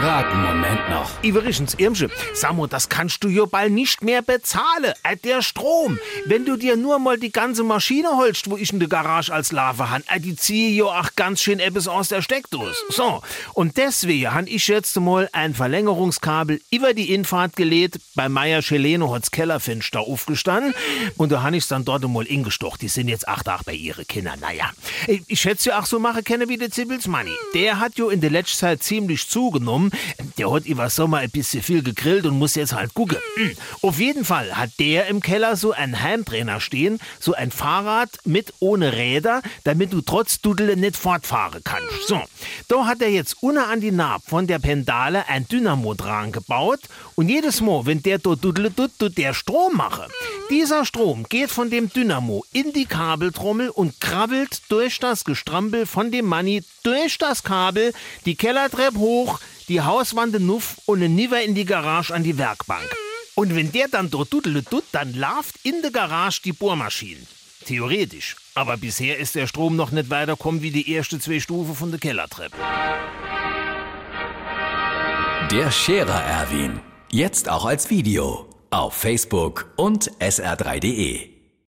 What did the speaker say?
einen Moment noch. Iverichens Irmsche, sag mal, das kannst du ja bald nicht mehr bezahlen. Äh, der Strom. Wenn du dir nur mal die ganze Maschine holst, wo ich in der Garage als Lava han, äh, die ziehe ja auch ganz schön etwas aus der Steckdose. So, und deswegen han ich jetzt mal ein Verlängerungskabel über die Infahrt gelegt. Bei Meier Scheleno hat's Kellerfenster aufgestanden und da han ich's dann dort mal ingestocht. Die sind jetzt acht Tag bei ihre Kinder. Naja, ich schätze ja auch so mache kenne wie der Zibbels Manni. Der hat jo in der letzten Zeit ziemlich zugenommen. Der hat über Sommer ein bisschen viel gegrillt und muss jetzt halt gucken. Mm. Auf jeden Fall hat der im Keller so einen Heimtrainer stehen, so ein Fahrrad mit ohne Räder, damit du trotz Dudele nicht fortfahren kannst. So, da hat er jetzt unten an die Naht von der Pendale ein Dynamo dran gebaut und jedes Mal, wenn der dort Dudele tut, tut der Strom mache. Dieser Strom geht von dem Dynamo in die Kabeltrommel und krabbelt durch das Gestrampel von dem Manni durch das Kabel, die Kellertreppe hoch, die Hauswand nuff und niver in die Garage an die Werkbank. Und wenn der dann dort dudele tut, dann lauft in der Garage die Bohrmaschine. Theoretisch. Aber bisher ist der Strom noch nicht weiterkommen wie die erste zwei Stufen von der Kellertreppe. Der Scherer Erwin. Jetzt auch als Video. Auf Facebook und sr3.de.